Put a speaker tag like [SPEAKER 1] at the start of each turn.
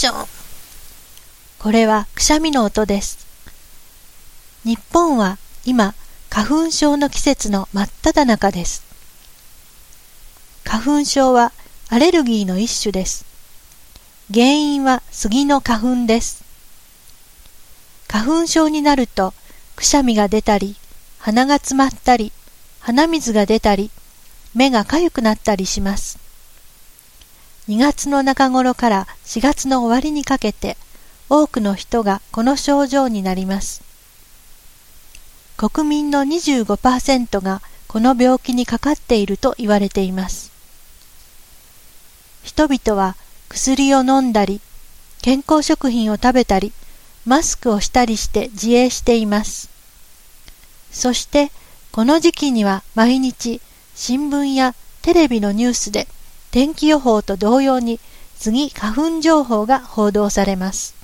[SPEAKER 1] ション。
[SPEAKER 2] これはくしゃみの音です。日本は今、花粉症の季節の真っ只中です。花粉症はアレルギーの一種です。原因は杉の花粉です。花粉症になるとくしゃみが出たり、鼻が詰まったり、鼻水が出たり、目がかゆくなったりします。2月の中頃から4月の終わりにかけて多くの人がこの症状になります。国民の25%がこの病気にかかっていると言われています。人々は薬を飲んだり、健康食品を食べたり、マスクをしたりして自衛しています。そして、この時期には毎日新聞やテレビのニュースで天気予報と同様に次花粉情報が報道されます。